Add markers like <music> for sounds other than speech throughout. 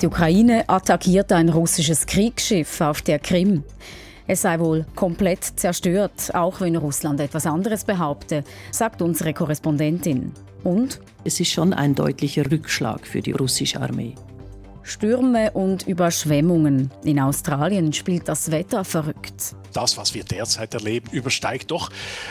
Die Ukraine attackiert ein russisches Kriegsschiff auf der Krim. Es sei wohl komplett zerstört, auch wenn Russland etwas anderes behaupte, sagt unsere Korrespondentin. Und? Es ist schon ein deutlicher Rückschlag für die russische Armee. Stürme und Überschwemmungen. In Australien spielt das Wetter verrückt. Das, was wir derzeit erleben, übersteigt doch,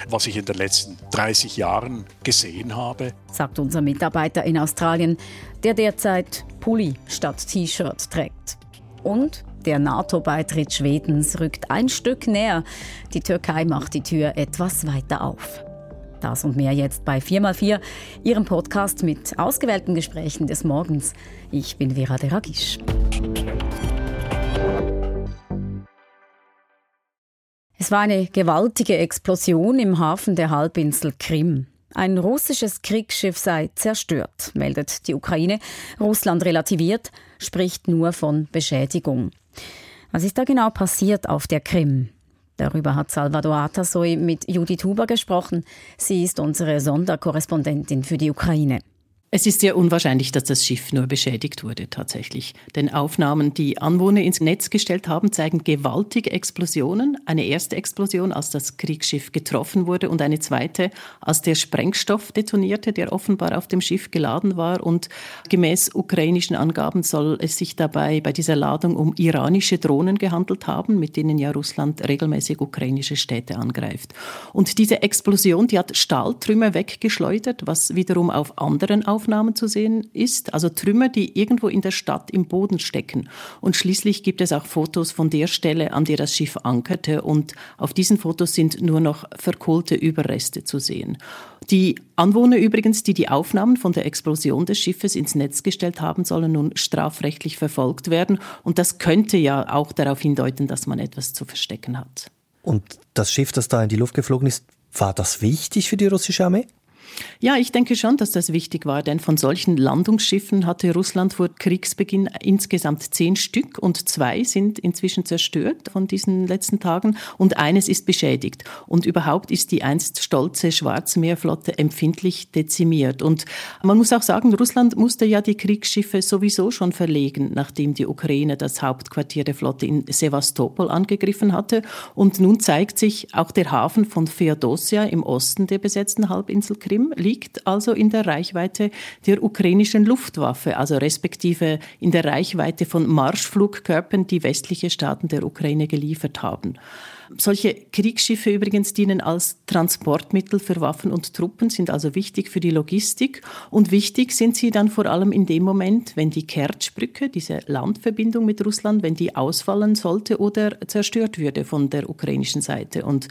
was ich in den letzten 30 Jahren gesehen habe. Sagt unser Mitarbeiter in Australien, der derzeit Pulli statt T-Shirt trägt. Und der NATO-Beitritt Schwedens rückt ein Stück näher. Die Türkei macht die Tür etwas weiter auf. Das und mehr jetzt bei 4x4, Ihrem Podcast mit ausgewählten Gesprächen des Morgens. Ich bin Vera Deragisch. Es war eine gewaltige Explosion im Hafen der Halbinsel Krim. Ein russisches Kriegsschiff sei zerstört, meldet die Ukraine. Russland relativiert, spricht nur von Beschädigung. Was ist da genau passiert auf der Krim? Darüber hat Salvador Atasoy mit Judith Huber gesprochen. Sie ist unsere Sonderkorrespondentin für die Ukraine. Es ist sehr unwahrscheinlich, dass das Schiff nur beschädigt wurde tatsächlich. Denn Aufnahmen, die Anwohner ins Netz gestellt haben, zeigen gewaltige Explosionen. Eine erste Explosion, als das Kriegsschiff getroffen wurde und eine zweite, als der Sprengstoff detonierte, der offenbar auf dem Schiff geladen war. Und gemäß ukrainischen Angaben soll es sich dabei bei dieser Ladung um iranische Drohnen gehandelt haben, mit denen ja Russland regelmäßig ukrainische Städte angreift. Und diese Explosion, die hat Stahltrümmer weggeschleudert, was wiederum auf anderen Aufnahmen zu sehen ist, also Trümmer, die irgendwo in der Stadt im Boden stecken. Und schließlich gibt es auch Fotos von der Stelle, an der das Schiff ankerte. Und auf diesen Fotos sind nur noch verkohlte Überreste zu sehen. Die Anwohner übrigens, die die Aufnahmen von der Explosion des Schiffes ins Netz gestellt haben, sollen nun strafrechtlich verfolgt werden. Und das könnte ja auch darauf hindeuten, dass man etwas zu verstecken hat. Und das Schiff, das da in die Luft geflogen ist, war das wichtig für die russische Armee? Ja, ich denke schon, dass das wichtig war, denn von solchen Landungsschiffen hatte Russland vor Kriegsbeginn insgesamt zehn Stück und zwei sind inzwischen zerstört von diesen letzten Tagen und eines ist beschädigt. Und überhaupt ist die einst stolze Schwarzmeerflotte empfindlich dezimiert. Und man muss auch sagen, Russland musste ja die Kriegsschiffe sowieso schon verlegen, nachdem die Ukraine das Hauptquartier der Flotte in Sevastopol angegriffen hatte. Und nun zeigt sich auch der Hafen von Feodosia im Osten der besetzten Halbinsel Krim liegt also in der Reichweite der ukrainischen Luftwaffe, also respektive in der Reichweite von Marschflugkörpern, die westliche Staaten der Ukraine geliefert haben. Solche Kriegsschiffe übrigens dienen als Transportmittel für Waffen und Truppen, sind also wichtig für die Logistik. Und wichtig sind sie dann vor allem in dem Moment, wenn die Kertschbrücke, diese Landverbindung mit Russland, wenn die ausfallen sollte oder zerstört würde von der ukrainischen Seite. Und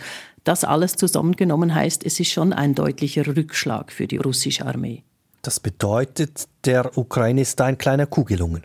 das alles zusammengenommen heißt, es ist schon ein deutlicher Rückschlag für die russische Armee. Das bedeutet, der Ukraine ist da ein kleiner Kuh gelungen.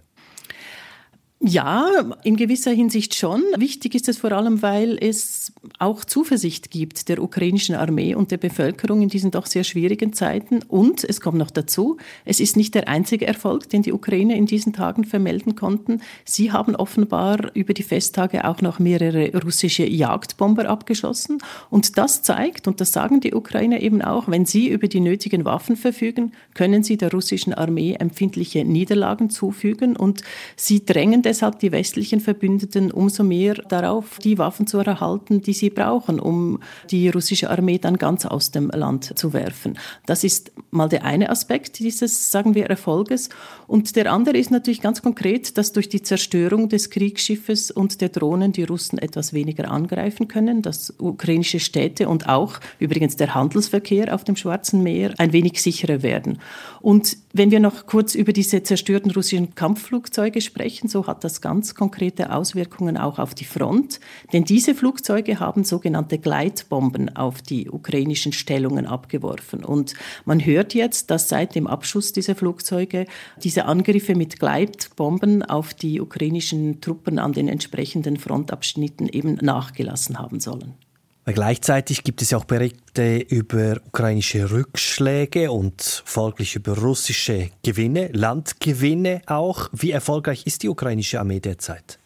Ja, in gewisser Hinsicht schon. Wichtig ist es vor allem, weil es auch Zuversicht gibt der ukrainischen Armee und der Bevölkerung in diesen doch sehr schwierigen Zeiten. Und es kommt noch dazu, es ist nicht der einzige Erfolg, den die Ukraine in diesen Tagen vermelden konnten. Sie haben offenbar über die Festtage auch noch mehrere russische Jagdbomber abgeschossen. Und das zeigt, und das sagen die Ukrainer eben auch, wenn sie über die nötigen Waffen verfügen, können sie der russischen Armee empfindliche Niederlagen zufügen und sie drängen deshalb die westlichen Verbündeten umso mehr darauf, die Waffen zu erhalten, die sie brauchen, um die russische Armee dann ganz aus dem Land zu werfen. Das ist mal der eine Aspekt dieses, sagen wir, Erfolges. Und der andere ist natürlich ganz konkret, dass durch die Zerstörung des Kriegsschiffes und der Drohnen die Russen etwas weniger angreifen können, dass ukrainische Städte und auch übrigens der Handelsverkehr auf dem Schwarzen Meer ein wenig sicherer werden. Und wenn wir noch kurz über diese zerstörten russischen Kampfflugzeuge sprechen, so hat das ganz konkrete Auswirkungen auch auf die Front. Denn diese Flugzeuge haben sogenannte Gleitbomben auf die ukrainischen Stellungen abgeworfen. Und man hört jetzt, dass seit dem Abschuss dieser Flugzeuge diese Angriffe mit Gleitbomben auf die ukrainischen Truppen an den entsprechenden Frontabschnitten eben nachgelassen haben sollen. Gleichzeitig gibt es ja auch Berichte über ukrainische Rückschläge und folglich über russische Gewinne, Landgewinne auch. Wie erfolgreich ist die ukrainische Armee derzeit?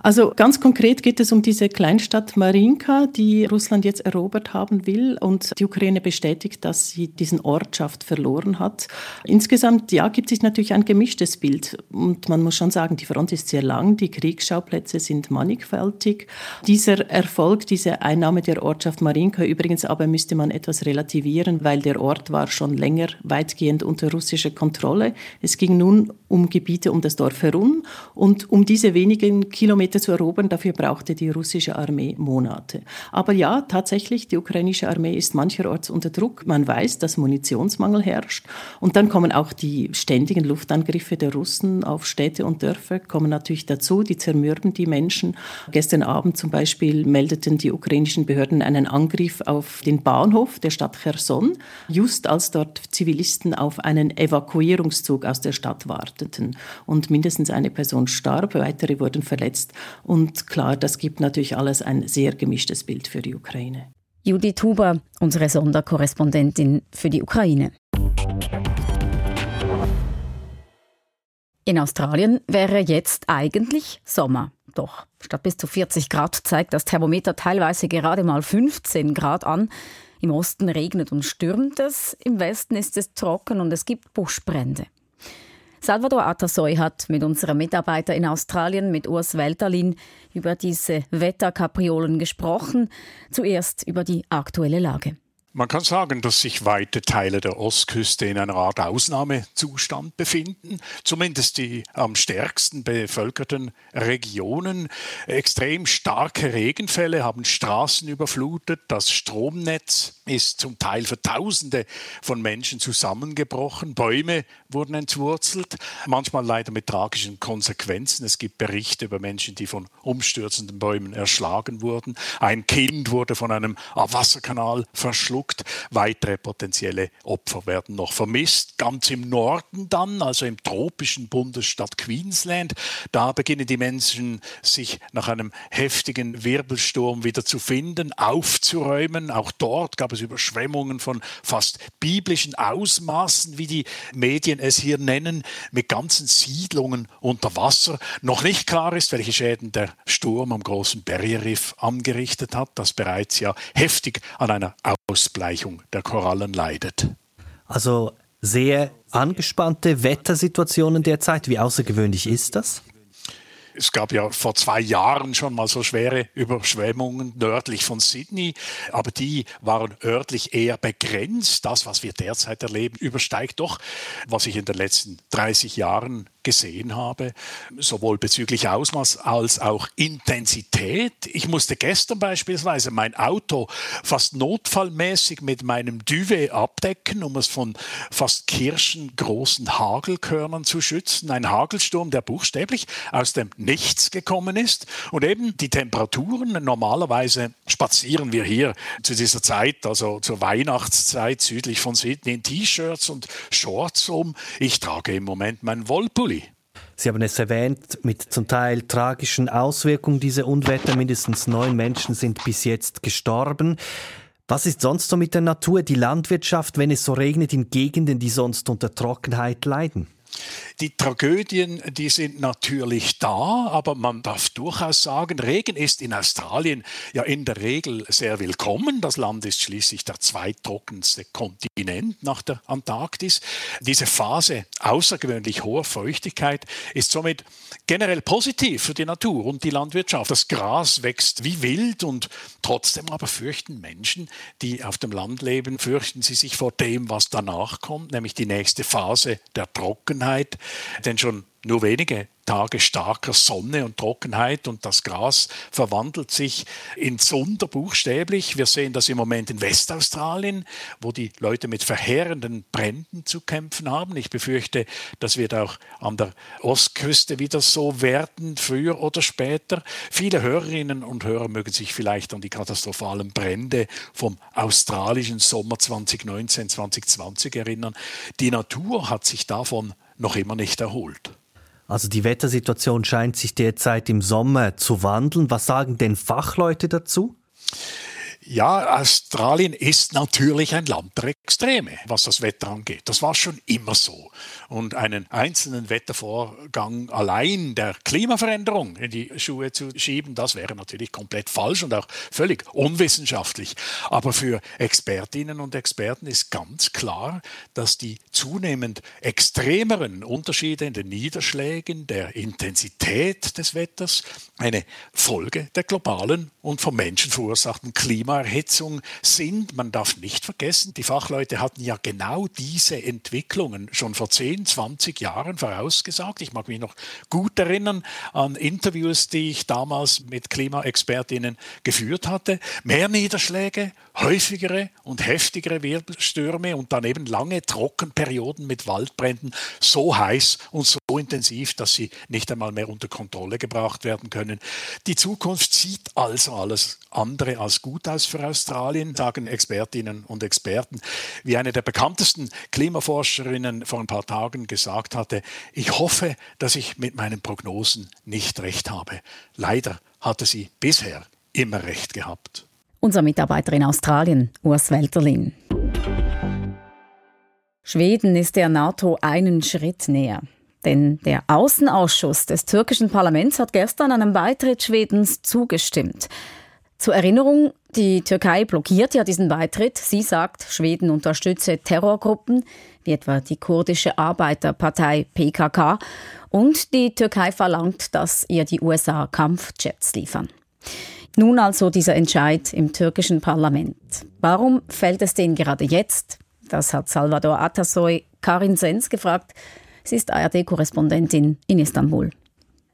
Also ganz konkret geht es um diese Kleinstadt Marinka, die Russland jetzt erobert haben will und die Ukraine bestätigt, dass sie diesen Ortschaft verloren hat. Insgesamt ja, gibt es natürlich ein gemischtes Bild und man muss schon sagen, die Front ist sehr lang, die Kriegsschauplätze sind mannigfaltig. Dieser Erfolg, diese Einnahme der Ortschaft Marinka übrigens aber müsste man etwas relativieren, weil der Ort war schon länger weitgehend unter russischer Kontrolle. Es ging nun um Gebiete um das Dorf herum und um diese wenigen Kilometer zu erobern, dafür brauchte die russische Armee Monate. Aber ja, tatsächlich, die ukrainische Armee ist mancherorts unter Druck. Man weiß, dass Munitionsmangel herrscht. Und dann kommen auch die ständigen Luftangriffe der Russen auf Städte und Dörfer, kommen natürlich dazu, die zermürben die Menschen. Gestern Abend zum Beispiel meldeten die ukrainischen Behörden einen Angriff auf den Bahnhof der Stadt Cherson, just als dort Zivilisten auf einen Evakuierungszug aus der Stadt warteten. Und mindestens eine Person starb, weitere wurden verletzt. Und klar, das gibt natürlich alles ein sehr gemischtes Bild für die Ukraine. Judith Huber, unsere Sonderkorrespondentin für die Ukraine. In Australien wäre jetzt eigentlich Sommer. Doch statt bis zu 40 Grad zeigt das Thermometer teilweise gerade mal 15 Grad an. Im Osten regnet und stürmt es, im Westen ist es trocken und es gibt Buschbrände. Salvador Atasoy hat mit unserem Mitarbeiter in Australien, mit Urs Welterlin, über diese Wetterkapriolen gesprochen. Zuerst über die aktuelle Lage. Man kann sagen, dass sich weite Teile der Ostküste in einer Art Ausnahmezustand befinden, zumindest die am stärksten bevölkerten Regionen. Extrem starke Regenfälle haben Straßen überflutet, das Stromnetz ist zum Teil für Tausende von Menschen zusammengebrochen, Bäume wurden entwurzelt, manchmal leider mit tragischen Konsequenzen. Es gibt Berichte über Menschen, die von umstürzenden Bäumen erschlagen wurden. Ein Kind wurde von einem Wasserkanal verschluckt verschluckt. Weitere potenzielle Opfer werden noch vermisst. Ganz im Norden dann, also im tropischen Bundesstaat Queensland, da beginnen die Menschen sich nach einem heftigen Wirbelsturm wieder zu finden, aufzuräumen. Auch dort gab es Überschwemmungen von fast biblischen Ausmaßen, wie die Medien es hier nennen, mit ganzen Siedlungen unter Wasser. Noch nicht klar ist, welche Schäden der Sturm am großen Barrier Reef angerichtet hat, das bereits ja heftig an einer Ausbleichung der Korallen leidet. Also sehr angespannte Wettersituationen derzeit. Wie außergewöhnlich ist das? Es gab ja vor zwei Jahren schon mal so schwere Überschwemmungen nördlich von Sydney, aber die waren örtlich eher begrenzt. Das, was wir derzeit erleben, übersteigt doch, was ich in den letzten 30 Jahren gesehen habe, sowohl bezüglich Ausmaß als auch Intensität. Ich musste gestern beispielsweise mein Auto fast notfallmäßig mit meinem Duvet abdecken, um es von fast kirschengroßen Hagelkörnern zu schützen. Ein Hagelsturm, der buchstäblich aus dem Nichts gekommen ist. Und eben die Temperaturen, normalerweise spazieren wir hier zu dieser Zeit, also zur Weihnachtszeit südlich von Sydney in T-Shirts und Shorts um. Ich trage im Moment meinen Wollpulli. Sie haben es erwähnt, mit zum Teil tragischen Auswirkungen dieser Unwetter. Mindestens neun Menschen sind bis jetzt gestorben. Was ist sonst so mit der Natur, die Landwirtschaft, wenn es so regnet in Gegenden, die sonst unter Trockenheit leiden? Die Tragödien, die sind natürlich da, aber man darf durchaus sagen, Regen ist in Australien ja in der Regel sehr willkommen. Das Land ist schließlich der zweittrockenste Kontinent nach der Antarktis. Diese Phase außergewöhnlich hoher Feuchtigkeit ist somit generell positiv für die Natur und die Landwirtschaft. Das Gras wächst wie wild und trotzdem aber fürchten Menschen, die auf dem Land leben, fürchten sie sich vor dem, was danach kommt, nämlich die nächste Phase der Trockenheit. Denn schon nur wenige Tage starker Sonne und Trockenheit und das Gras verwandelt sich in Zunder buchstäblich. Wir sehen das im Moment in Westaustralien, wo die Leute mit verheerenden Bränden zu kämpfen haben. Ich befürchte, das wird auch an der Ostküste wieder so werden, früher oder später. Viele Hörerinnen und Hörer mögen sich vielleicht an die katastrophalen Brände vom australischen Sommer 2019-2020 erinnern. Die Natur hat sich davon noch immer nicht erholt. Also die Wettersituation scheint sich derzeit im Sommer zu wandeln. Was sagen denn Fachleute dazu? Ja, Australien ist natürlich ein Land der Extreme, was das Wetter angeht. Das war schon immer so. Und einen einzelnen Wettervorgang allein der Klimaveränderung in die Schuhe zu schieben, das wäre natürlich komplett falsch und auch völlig unwissenschaftlich. Aber für Expertinnen und Experten ist ganz klar, dass die zunehmend extremeren Unterschiede in den Niederschlägen, der Intensität des Wetters eine Folge der globalen und vom Menschen verursachten Klimaerhitzung sind. Man darf nicht vergessen, die Fachleute hatten ja genau diese Entwicklungen schon vor 10, 20 Jahren vorausgesagt. Ich mag mich noch gut erinnern an Interviews, die ich damals mit Klimaexpertinnen geführt hatte. Mehr Niederschläge, häufigere und heftigere Wirbelstürme und daneben lange Trockenperioden mit Waldbränden so heiß und so intensiv, dass sie nicht einmal mehr unter Kontrolle gebracht werden können. Die Zukunft sieht also alles andere als gut aus für Australien, sagen Expertinnen und Experten. Wie eine der bekanntesten Klimaforscherinnen vor ein paar Tagen gesagt hatte, ich hoffe, dass ich mit meinen Prognosen nicht recht habe. Leider hatte sie bisher immer recht gehabt. Unser Mitarbeiter in Australien, Urs Welterlin. Schweden ist der NATO einen Schritt näher. Denn der Außenausschuss des türkischen Parlaments hat gestern einem Beitritt Schwedens zugestimmt. Zur Erinnerung, die Türkei blockiert ja diesen Beitritt. Sie sagt, Schweden unterstütze Terrorgruppen, wie etwa die kurdische Arbeiterpartei PKK. Und die Türkei verlangt, dass ihr die USA Kampfjets liefern. Nun also dieser Entscheid im türkischen Parlament. Warum fällt es denen gerade jetzt? Das hat Salvador Atasoy Karin Sens gefragt. Sie ist ARD-Korrespondentin in Istanbul.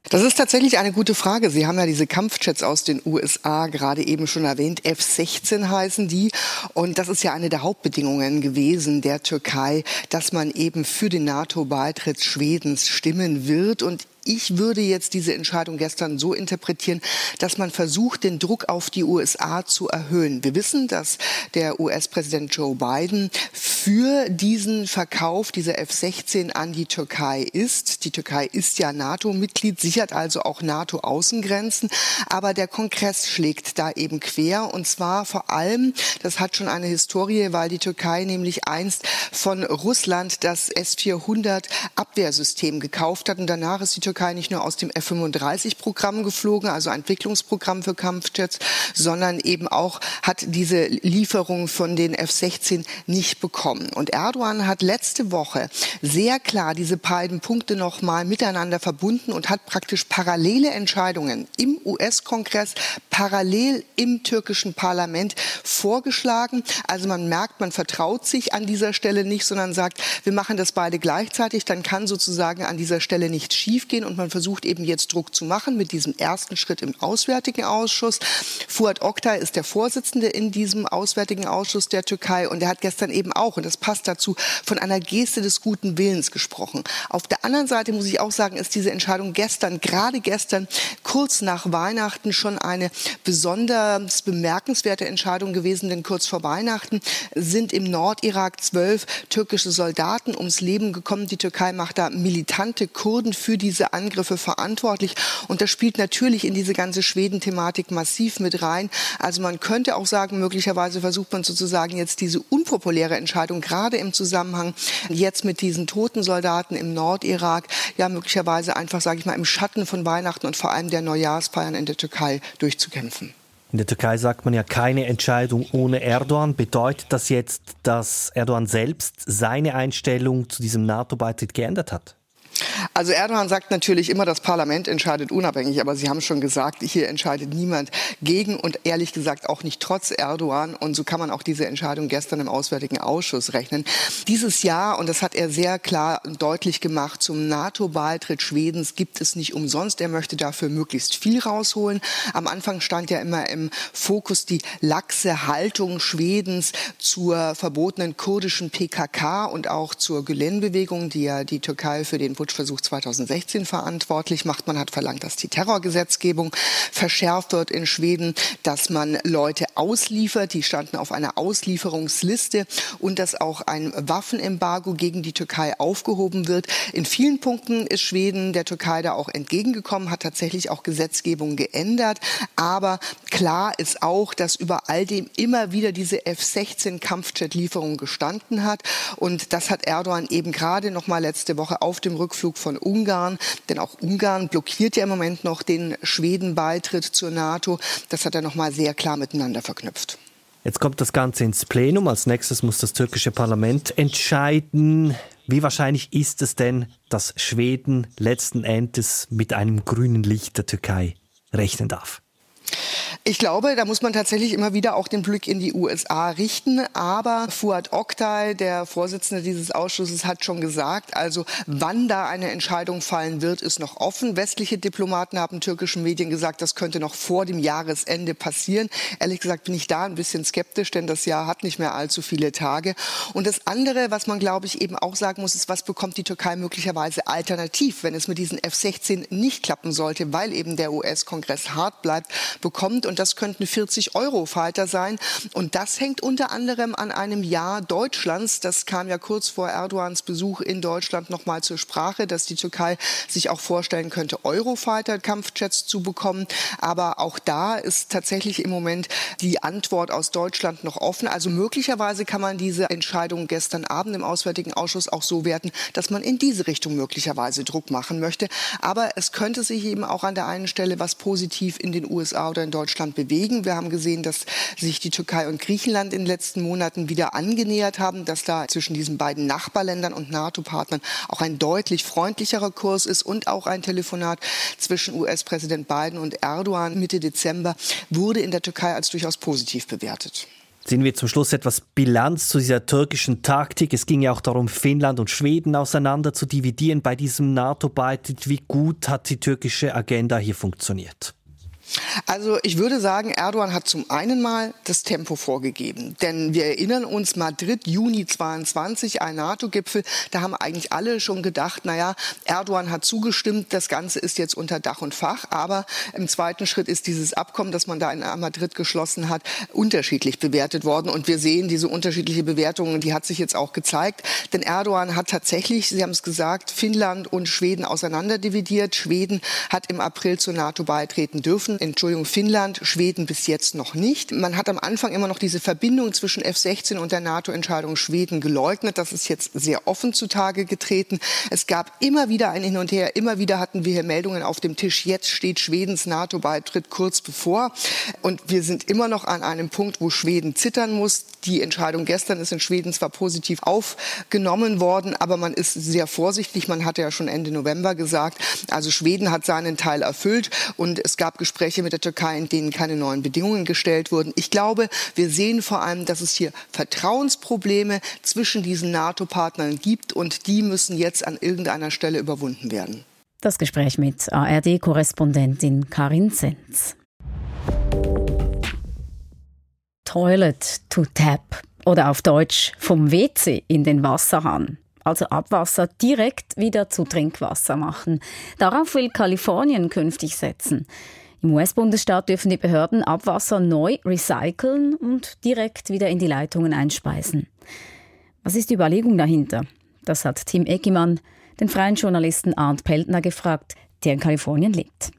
Das ist tatsächlich eine gute Frage. Sie haben ja diese Kampfjets aus den USA gerade eben schon erwähnt. F-16 heißen die. Und das ist ja eine der Hauptbedingungen gewesen der Türkei, dass man eben für den NATO-Beitritt Schwedens stimmen wird. Und ich würde jetzt diese Entscheidung gestern so interpretieren, dass man versucht, den Druck auf die USA zu erhöhen. Wir wissen, dass der US-Präsident Joe Biden für diesen Verkauf dieser F-16 an die Türkei ist. Die Türkei ist ja NATO-Mitglied, sichert also auch NATO-Außengrenzen. Aber der Kongress schlägt da eben quer. Und zwar vor allem, das hat schon eine Historie, weil die Türkei nämlich einst von Russland das S-400 Abwehrsystem gekauft hat. Und danach ist die Türkei Türkei nicht nur aus dem F-35-Programm geflogen, also Entwicklungsprogramm für Kampfjets, sondern eben auch hat diese Lieferung von den F-16 nicht bekommen. Und Erdogan hat letzte Woche sehr klar diese beiden Punkte nochmal miteinander verbunden und hat praktisch parallele Entscheidungen im US-Kongress, parallel im türkischen Parlament vorgeschlagen. Also man merkt, man vertraut sich an dieser Stelle nicht, sondern sagt, wir machen das beide gleichzeitig, dann kann sozusagen an dieser Stelle nichts schiefgehen und man versucht eben jetzt Druck zu machen mit diesem ersten Schritt im Auswärtigen Ausschuss. Fuat Oktay ist der Vorsitzende in diesem Auswärtigen Ausschuss der Türkei und er hat gestern eben auch, und das passt dazu, von einer Geste des guten Willens gesprochen. Auf der anderen Seite muss ich auch sagen, ist diese Entscheidung gestern, gerade gestern, kurz nach Weihnachten schon eine besonders bemerkenswerte Entscheidung gewesen, denn kurz vor Weihnachten sind im Nordirak zwölf türkische Soldaten ums Leben gekommen. Die Türkei macht da militante Kurden für diese Angriffe verantwortlich. Und das spielt natürlich in diese ganze Schweden-Thematik massiv mit rein. Also man könnte auch sagen, möglicherweise versucht man sozusagen jetzt diese unpopuläre Entscheidung, gerade im Zusammenhang jetzt mit diesen toten Soldaten im Nordirak, ja möglicherweise einfach, sage ich mal, im Schatten von Weihnachten und vor allem der Neujahrsfeiern in der Türkei durchzukämpfen. In der Türkei sagt man ja keine Entscheidung ohne Erdogan. Bedeutet das jetzt, dass Erdogan selbst seine Einstellung zu diesem NATO-Beitritt geändert hat? Also Erdogan sagt natürlich immer, das Parlament entscheidet unabhängig, aber Sie haben schon gesagt, hier entscheidet niemand gegen und ehrlich gesagt auch nicht trotz Erdogan. Und so kann man auch diese Entscheidung gestern im Auswärtigen Ausschuss rechnen. Dieses Jahr, und das hat er sehr klar und deutlich gemacht, zum NATO-Beitritt Schwedens gibt es nicht umsonst. Er möchte dafür möglichst viel rausholen. Am Anfang stand ja immer im Fokus die laxe Haltung Schwedens zur verbotenen kurdischen PKK und auch zur Gülen-Bewegung, die ja die Türkei für den Putsch versucht 2016 verantwortlich macht. Man hat verlangt, dass die Terrorgesetzgebung verschärft wird in Schweden, dass man Leute ausliefert, die standen auf einer Auslieferungsliste und dass auch ein Waffenembargo gegen die Türkei aufgehoben wird. In vielen Punkten ist Schweden der Türkei da auch entgegengekommen, hat tatsächlich auch Gesetzgebung geändert. Aber klar ist auch, dass über all dem immer wieder diese F-16 Kampfjet-Lieferung gestanden hat. Und das hat Erdogan eben gerade noch mal letzte Woche auf dem Rückflug von Ungarn, denn auch Ungarn blockiert ja im Moment noch den Schweden-Beitritt zur NATO. Das hat er noch mal sehr klar miteinander verknüpft. Jetzt kommt das Ganze ins Plenum. Als nächstes muss das türkische Parlament entscheiden. Wie wahrscheinlich ist es denn, dass Schweden letzten Endes mit einem grünen Licht der Türkei rechnen darf? Ich glaube, da muss man tatsächlich immer wieder auch den Blick in die USA richten. Aber Fuad Oktay, der Vorsitzende dieses Ausschusses, hat schon gesagt, also wann da eine Entscheidung fallen wird, ist noch offen. Westliche Diplomaten haben türkischen Medien gesagt, das könnte noch vor dem Jahresende passieren. Ehrlich gesagt bin ich da ein bisschen skeptisch, denn das Jahr hat nicht mehr allzu viele Tage. Und das andere, was man, glaube ich, eben auch sagen muss, ist, was bekommt die Türkei möglicherweise alternativ, wenn es mit diesen F-16 nicht klappen sollte, weil eben der US-Kongress hart bleibt bekommt. Und das könnten 40 Euro-Fighter sein. Und das hängt unter anderem an einem Jahr Deutschlands. Das kam ja kurz vor Erdogans Besuch in Deutschland noch mal zur Sprache, dass die Türkei sich auch vorstellen könnte, Eurofighter-Kampfjets zu bekommen. Aber auch da ist tatsächlich im Moment die Antwort aus Deutschland noch offen. Also möglicherweise kann man diese Entscheidung gestern Abend im Auswärtigen Ausschuss auch so werten, dass man in diese Richtung möglicherweise Druck machen möchte. Aber es könnte sich eben auch an der einen Stelle was positiv in den USA oder in Deutschland bewegen. Wir haben gesehen, dass sich die Türkei und Griechenland in den letzten Monaten wieder angenähert haben, dass da zwischen diesen beiden Nachbarländern und NATO-Partnern auch ein deutlich freundlicherer Kurs ist und auch ein Telefonat zwischen US-Präsident Biden und Erdogan Mitte Dezember wurde in der Türkei als durchaus positiv bewertet. Ziehen wir zum Schluss etwas Bilanz zu dieser türkischen Taktik. Es ging ja auch darum, Finnland und Schweden auseinander zu dividieren bei diesem NATO-Beitritt. Wie gut hat die türkische Agenda hier funktioniert? Also ich würde sagen, Erdogan hat zum einen mal das Tempo vorgegeben. Denn wir erinnern uns, Madrid, Juni 22, ein NATO-Gipfel, da haben eigentlich alle schon gedacht, naja, Erdogan hat zugestimmt, das Ganze ist jetzt unter Dach und Fach. Aber im zweiten Schritt ist dieses Abkommen, das man da in Madrid geschlossen hat, unterschiedlich bewertet worden. Und wir sehen diese unterschiedliche Bewertungen, die hat sich jetzt auch gezeigt. Denn Erdogan hat tatsächlich, Sie haben es gesagt, Finnland und Schweden auseinanderdividiert. Schweden hat im April zur NATO beitreten dürfen. Entschuldigung, Finnland, Schweden bis jetzt noch nicht. Man hat am Anfang immer noch diese Verbindung zwischen F-16 und der NATO-Entscheidung Schweden geleugnet. Das ist jetzt sehr offen zutage getreten. Es gab immer wieder ein Hin und Her. Immer wieder hatten wir hier Meldungen auf dem Tisch. Jetzt steht Schwedens NATO-Beitritt kurz bevor. Und wir sind immer noch an einem Punkt, wo Schweden zittern muss. Die Entscheidung gestern ist in Schweden zwar positiv aufgenommen worden, aber man ist sehr vorsichtig. Man hatte ja schon Ende November gesagt, also Schweden hat seinen Teil erfüllt und es gab Gespräche Gespräche mit der Türkei, in denen keine neuen Bedingungen gestellt wurden. Ich glaube, wir sehen vor allem, dass es hier Vertrauensprobleme zwischen diesen NATO-Partnern gibt und die müssen jetzt an irgendeiner Stelle überwunden werden. Das Gespräch mit ARD-Korrespondentin Karin Zenz. Toilet to tap oder auf Deutsch vom WC in den Wasserhahn also Abwasser, direkt wieder zu Trinkwasser machen. Darauf will Kalifornien künftig setzen. Im US-Bundesstaat dürfen die Behörden Abwasser neu recyceln und direkt wieder in die Leitungen einspeisen. Was ist die Überlegung dahinter? Das hat Tim Eckimann den freien Journalisten Arndt Peltner gefragt, der in Kalifornien lebt.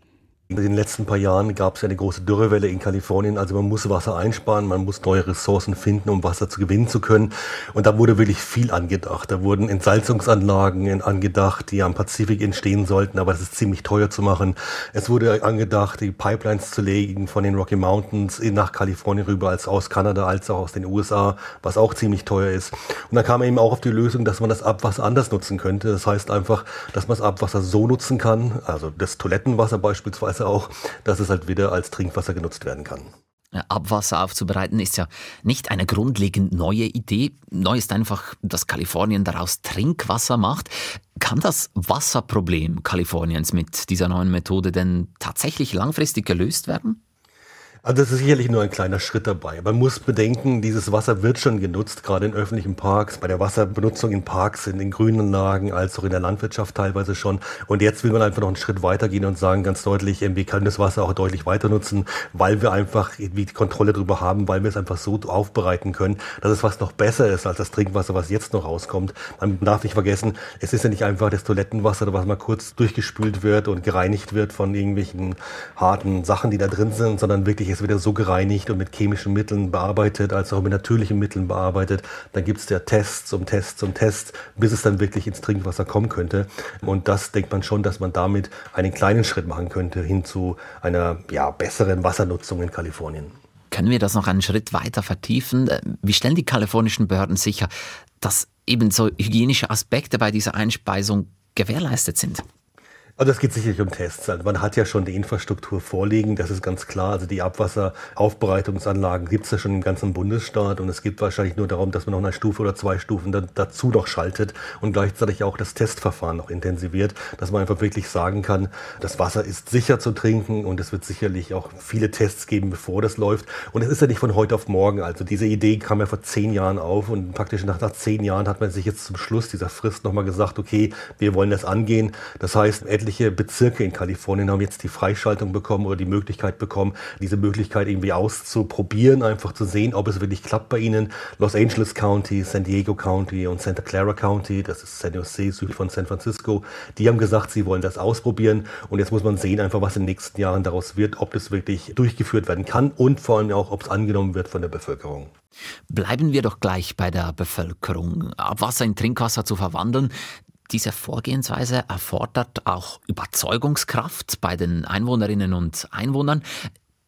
In den letzten paar Jahren gab es ja eine große Dürrewelle in Kalifornien. Also man muss Wasser einsparen, man muss neue Ressourcen finden, um Wasser zu gewinnen zu können. Und da wurde wirklich viel angedacht. Da wurden Entsalzungsanlagen angedacht, die am Pazifik entstehen sollten, aber das ist ziemlich teuer zu machen. Es wurde angedacht, die Pipelines zu legen von den Rocky Mountains nach Kalifornien rüber, als aus Kanada, als auch aus den USA, was auch ziemlich teuer ist. Und da kam man eben auch auf die Lösung, dass man das Abwasser anders nutzen könnte. Das heißt einfach, dass man das Abwasser so nutzen kann, also das Toilettenwasser beispielsweise, Weise auch, dass es halt wieder als Trinkwasser genutzt werden kann. Abwasser aufzubereiten ist ja nicht eine grundlegend neue Idee. Neu ist einfach, dass Kalifornien daraus Trinkwasser macht. Kann das Wasserproblem Kaliforniens mit dieser neuen Methode denn tatsächlich langfristig gelöst werden? Also das ist sicherlich nur ein kleiner Schritt dabei. Man muss bedenken, dieses Wasser wird schon genutzt, gerade in öffentlichen Parks, bei der Wasserbenutzung in Parks, in den Grünanlagen, als auch in der Landwirtschaft teilweise schon. Und jetzt will man einfach noch einen Schritt weitergehen und sagen ganz deutlich, wir können das Wasser auch deutlich weiter nutzen, weil wir einfach die Kontrolle darüber haben, weil wir es einfach so aufbereiten können, dass es fast noch besser ist als das Trinkwasser, was jetzt noch rauskommt. Man darf nicht vergessen, es ist ja nicht einfach das Toilettenwasser, was mal kurz durchgespült wird und gereinigt wird von irgendwelchen harten Sachen, die da drin sind, sondern wirklich ist wieder so gereinigt und mit chemischen Mitteln bearbeitet, als auch mit natürlichen Mitteln bearbeitet. Dann gibt es ja Tests um Tests um Tests, bis es dann wirklich ins Trinkwasser kommen könnte. Und das denkt man schon, dass man damit einen kleinen Schritt machen könnte hin zu einer ja, besseren Wassernutzung in Kalifornien. Können wir das noch einen Schritt weiter vertiefen? Wie stellen die kalifornischen Behörden sicher, dass eben so hygienische Aspekte bei dieser Einspeisung gewährleistet sind? Also es geht sicherlich um Tests. Also man hat ja schon die Infrastruktur vorliegen, das ist ganz klar. Also die Abwasseraufbereitungsanlagen gibt es ja schon im ganzen Bundesstaat und es geht wahrscheinlich nur darum, dass man noch eine Stufe oder zwei Stufen da, dazu noch schaltet und gleichzeitig auch das Testverfahren noch intensiviert, dass man einfach wirklich sagen kann, das Wasser ist sicher zu trinken und es wird sicherlich auch viele Tests geben, bevor das läuft. Und es ist ja nicht von heute auf morgen. Also diese Idee kam ja vor zehn Jahren auf und praktisch nach, nach zehn Jahren hat man sich jetzt zum Schluss dieser Frist nochmal gesagt, okay, wir wollen das angehen. Das heißt, Bezirke in Kalifornien haben jetzt die Freischaltung bekommen oder die Möglichkeit bekommen, diese Möglichkeit irgendwie auszuprobieren, einfach zu sehen, ob es wirklich klappt bei ihnen. Los Angeles County, San Diego County und Santa Clara County, das ist San Jose südlich von San Francisco, die haben gesagt, sie wollen das ausprobieren und jetzt muss man sehen, einfach was in den nächsten Jahren daraus wird, ob das wirklich durchgeführt werden kann und vor allem auch, ob es angenommen wird von der Bevölkerung. Bleiben wir doch gleich bei der Bevölkerung. Abwasser in Trinkwasser zu verwandeln, diese Vorgehensweise erfordert auch Überzeugungskraft bei den Einwohnerinnen und Einwohnern.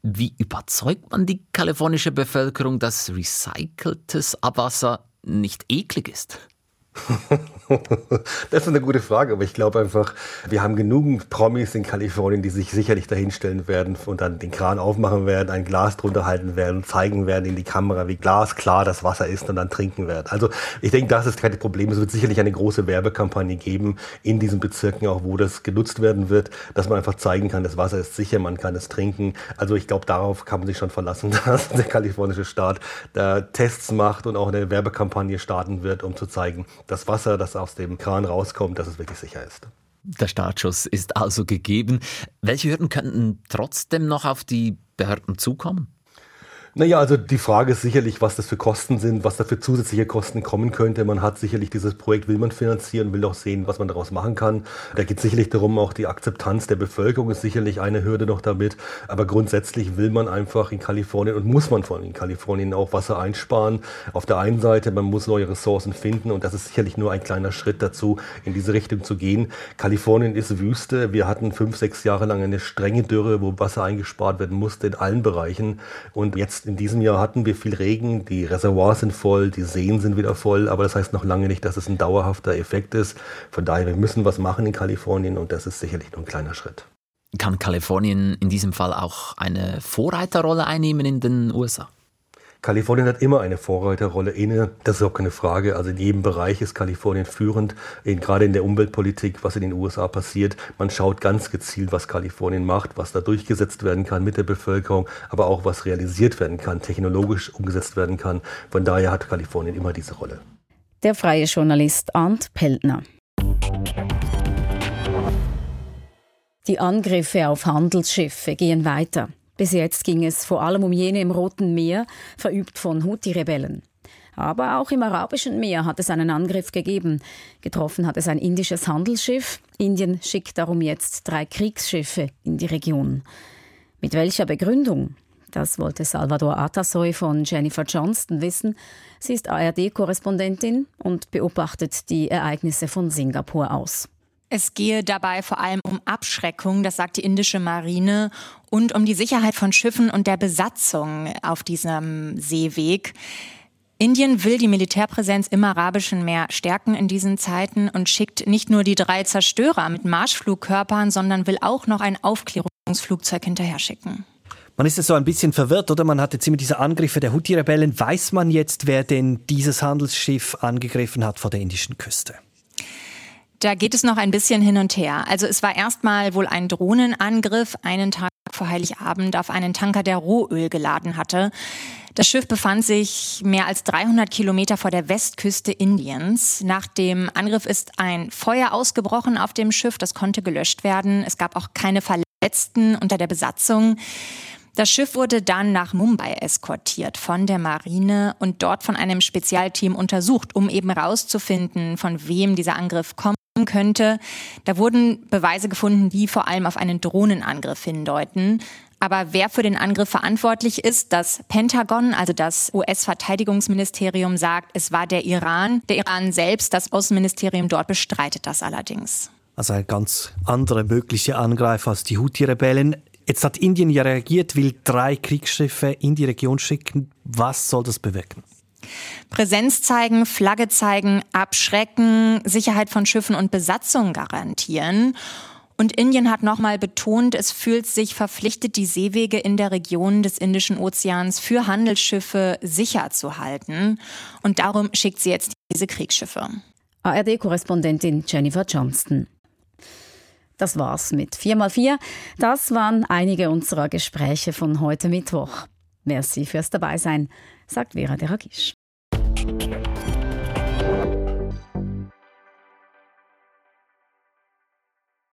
Wie überzeugt man die kalifornische Bevölkerung, dass recyceltes Abwasser nicht eklig ist? <laughs> <laughs> das ist eine gute Frage, aber ich glaube einfach, wir haben genug Promis in Kalifornien, die sich sicherlich dahinstellen werden und dann den Kran aufmachen werden, ein Glas drunter halten werden, zeigen werden in die Kamera, wie glasklar das Wasser ist und dann trinken werden. Also ich denke, das ist kein Problem. Es wird sicherlich eine große Werbekampagne geben in diesen Bezirken, auch wo das genutzt werden wird, dass man einfach zeigen kann, das Wasser ist sicher, man kann es trinken. Also ich glaube, darauf kann man sich schon verlassen, <laughs> dass der kalifornische Staat da Tests macht und auch eine Werbekampagne starten wird, um zu zeigen, das Wasser, das aus dem Kran rauskommt, dass es wirklich sicher ist. Der Startschuss ist also gegeben. Welche Hürden könnten trotzdem noch auf die Behörden zukommen? Naja, also die Frage ist sicherlich, was das für Kosten sind, was da für zusätzliche Kosten kommen könnte. Man hat sicherlich dieses Projekt, will man finanzieren, will auch sehen, was man daraus machen kann. Da geht sicherlich darum, auch die Akzeptanz der Bevölkerung ist sicherlich eine Hürde noch damit. Aber grundsätzlich will man einfach in Kalifornien und muss man vor allem in Kalifornien auch Wasser einsparen. Auf der einen Seite, man muss neue Ressourcen finden und das ist sicherlich nur ein kleiner Schritt dazu, in diese Richtung zu gehen. Kalifornien ist Wüste. Wir hatten fünf, sechs Jahre lang eine strenge Dürre, wo Wasser eingespart werden musste in allen Bereichen. Und jetzt in diesem Jahr hatten wir viel Regen, die Reservoirs sind voll, die Seen sind wieder voll, aber das heißt noch lange nicht, dass es ein dauerhafter Effekt ist. Von daher, wir müssen was machen in Kalifornien und das ist sicherlich nur ein kleiner Schritt. Kann Kalifornien in diesem Fall auch eine Vorreiterrolle einnehmen in den USA? Kalifornien hat immer eine Vorreiterrolle inne, das ist auch keine Frage. Also in jedem Bereich ist Kalifornien führend, in, gerade in der Umweltpolitik, was in den USA passiert. Man schaut ganz gezielt, was Kalifornien macht, was da durchgesetzt werden kann mit der Bevölkerung, aber auch was realisiert werden kann, technologisch umgesetzt werden kann. Von daher hat Kalifornien immer diese Rolle. Der freie Journalist Arndt Peltner. Die Angriffe auf Handelsschiffe gehen weiter. Bis jetzt ging es vor allem um jene im Roten Meer, verübt von Houthi-Rebellen. Aber auch im Arabischen Meer hat es einen Angriff gegeben. Getroffen hat es ein indisches Handelsschiff. Indien schickt darum jetzt drei Kriegsschiffe in die Region. Mit welcher Begründung? Das wollte Salvador Atasoy von Jennifer Johnston wissen. Sie ist ARD-Korrespondentin und beobachtet die Ereignisse von Singapur aus. Es gehe dabei vor allem um Abschreckung, das sagt die indische Marine, und um die Sicherheit von Schiffen und der Besatzung auf diesem Seeweg. Indien will die Militärpräsenz im Arabischen Meer stärken in diesen Zeiten und schickt nicht nur die drei Zerstörer mit Marschflugkörpern, sondern will auch noch ein Aufklärungsflugzeug hinterher schicken. Man ist ja so ein bisschen verwirrt, oder? Man hat jetzt immer diese Angriffe der Houthi-Rebellen. Weiß man jetzt, wer denn dieses Handelsschiff angegriffen hat vor der indischen Küste? Da geht es noch ein bisschen hin und her. Also es war erstmal wohl ein Drohnenangriff einen Tag vor Heiligabend auf einen Tanker, der Rohöl geladen hatte. Das Schiff befand sich mehr als 300 Kilometer vor der Westküste Indiens. Nach dem Angriff ist ein Feuer ausgebrochen auf dem Schiff. Das konnte gelöscht werden. Es gab auch keine Verletzten unter der Besatzung. Das Schiff wurde dann nach Mumbai eskortiert von der Marine und dort von einem Spezialteam untersucht, um eben herauszufinden, von wem dieser Angriff kommen könnte. Da wurden Beweise gefunden, die vor allem auf einen Drohnenangriff hindeuten. Aber wer für den Angriff verantwortlich ist, das Pentagon, also das US-Verteidigungsministerium, sagt, es war der Iran. Der Iran selbst, das Außenministerium dort bestreitet das allerdings. Also ein ganz anderer möglicher Angreifer als die Houthi-Rebellen. Jetzt hat Indien ja reagiert, will drei Kriegsschiffe in die Region schicken. Was soll das bewirken? Präsenz zeigen, Flagge zeigen, abschrecken, Sicherheit von Schiffen und Besatzung garantieren. Und Indien hat nochmal betont, es fühlt sich verpflichtet, die Seewege in der Region des Indischen Ozeans für Handelsschiffe sicher zu halten. Und darum schickt sie jetzt diese Kriegsschiffe. ARD-Korrespondentin Jennifer Johnston. Das war's mit 4x4. Das waren einige unserer Gespräche von heute Mittwoch. Merci fürs Dabeisein, sagt Vera Deragisch.